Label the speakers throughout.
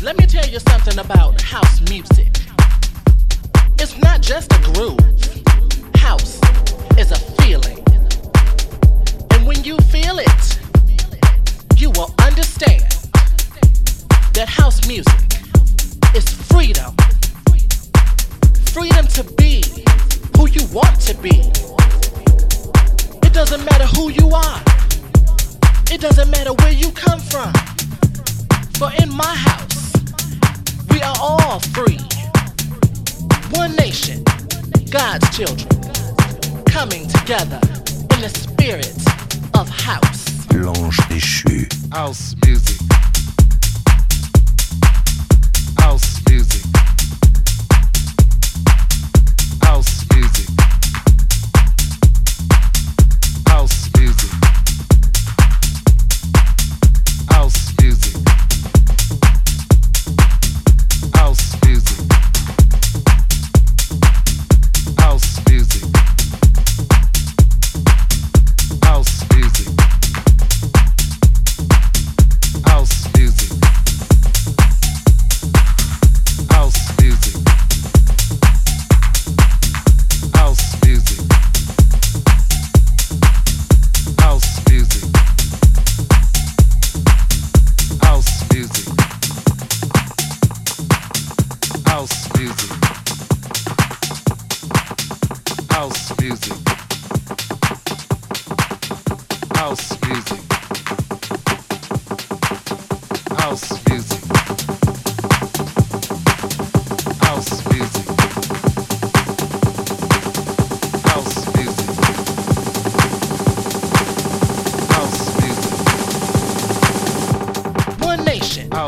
Speaker 1: Let me tell you something about house music. It's not just a groove. House is a feeling. And when you feel it, you will understand that house music is freedom. Freedom to be who you want to be. It doesn't matter who you are. It doesn't matter where you come from. For in my house, we are all free. One nation, God's children, coming together in the spirit of house.
Speaker 2: L'ange déchu.
Speaker 3: House music. House music.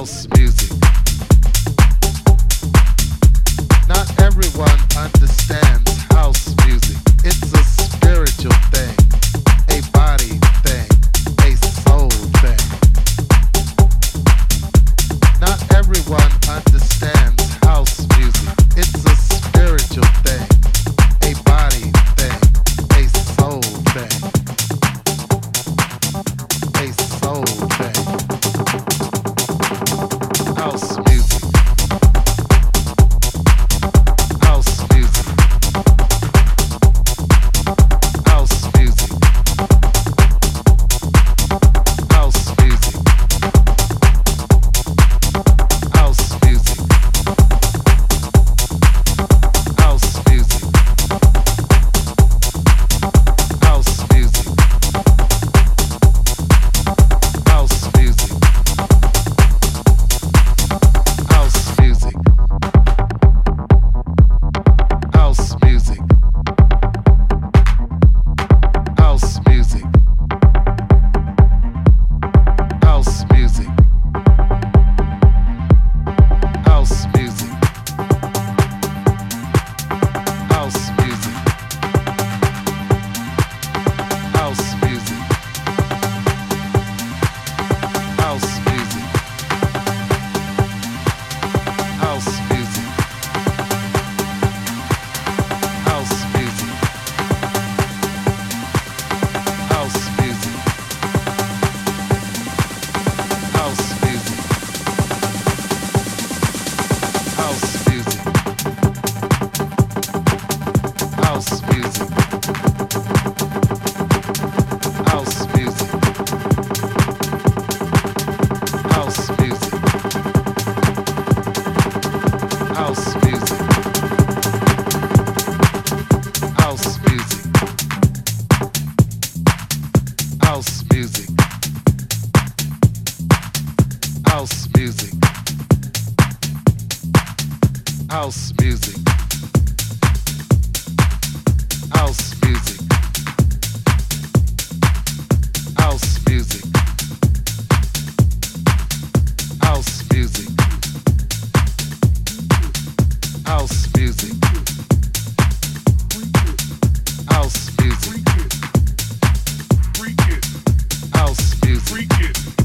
Speaker 3: House
Speaker 2: get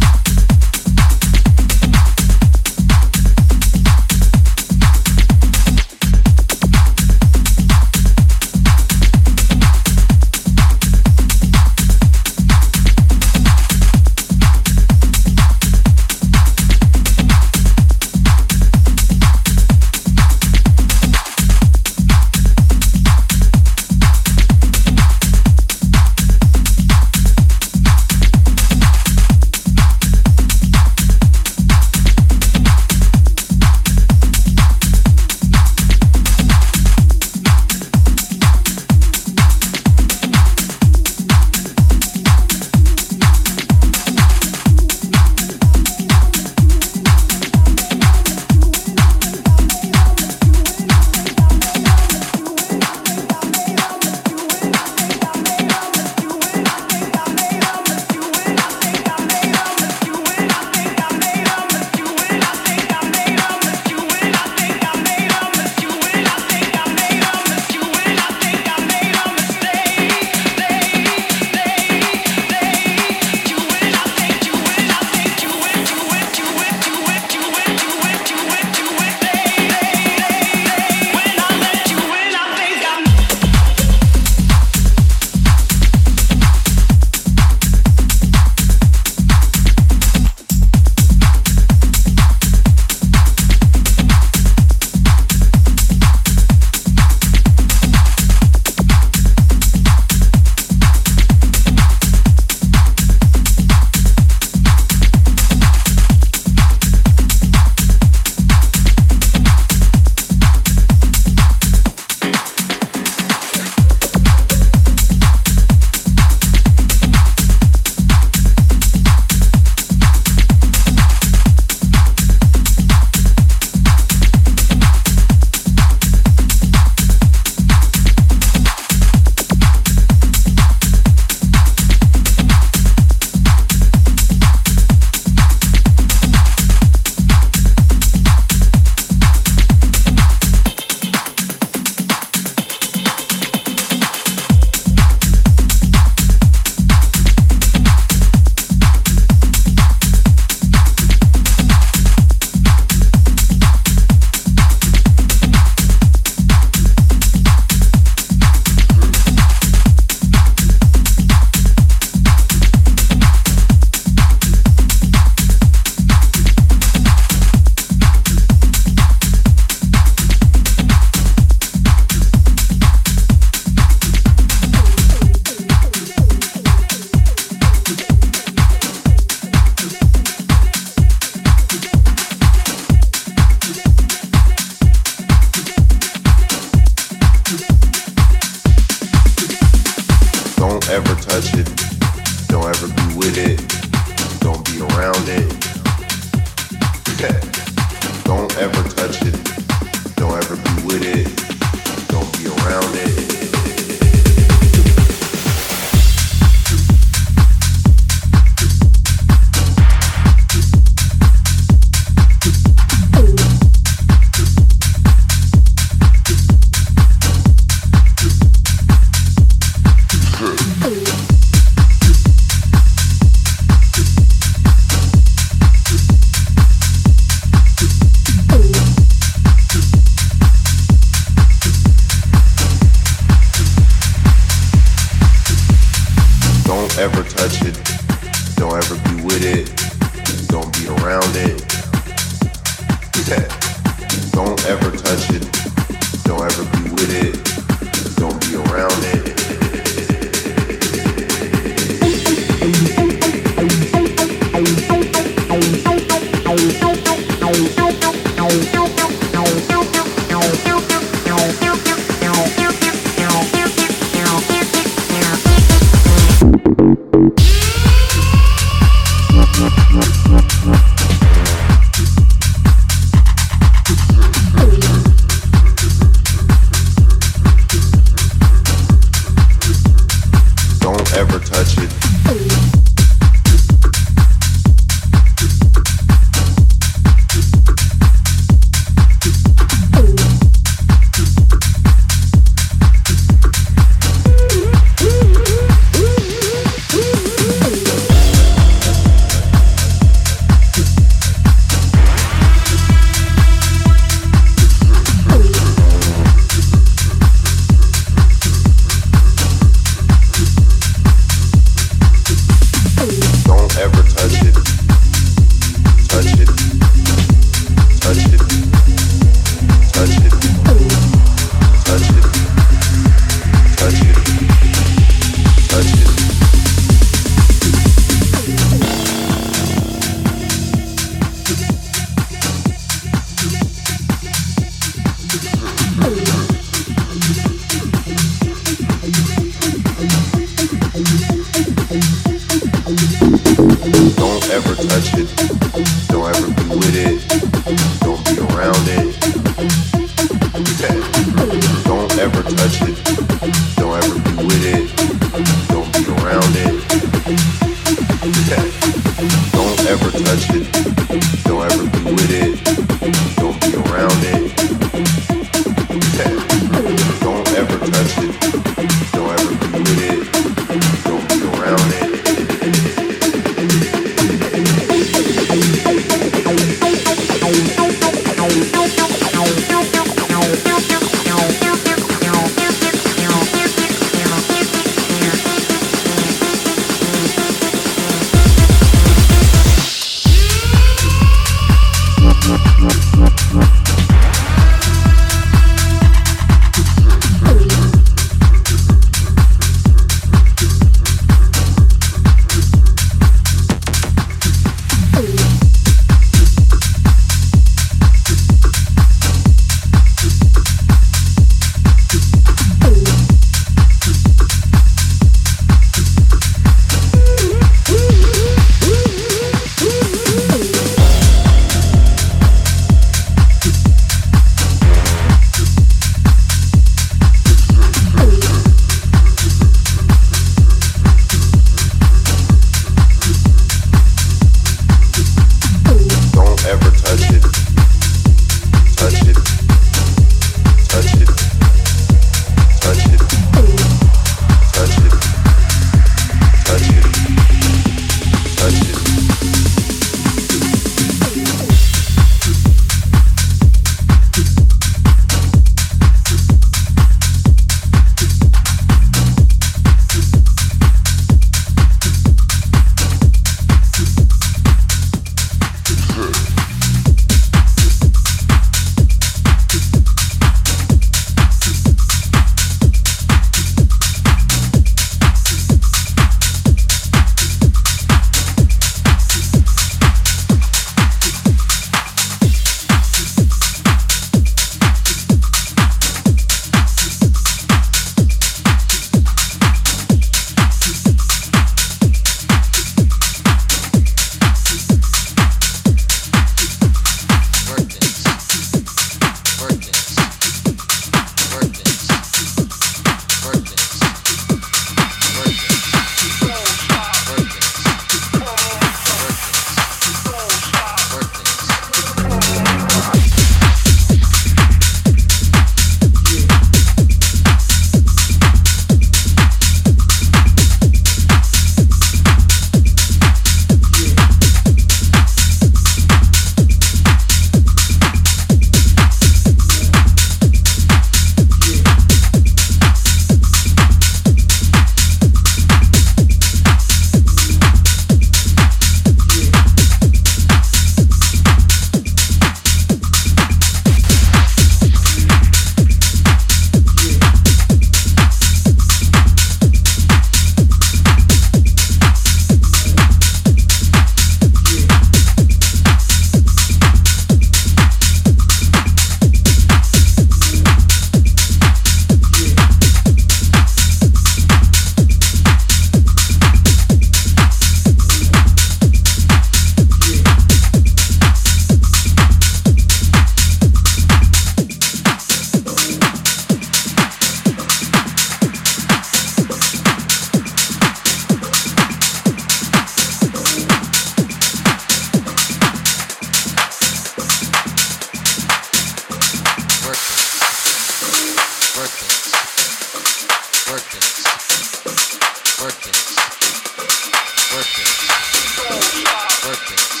Speaker 2: birthday.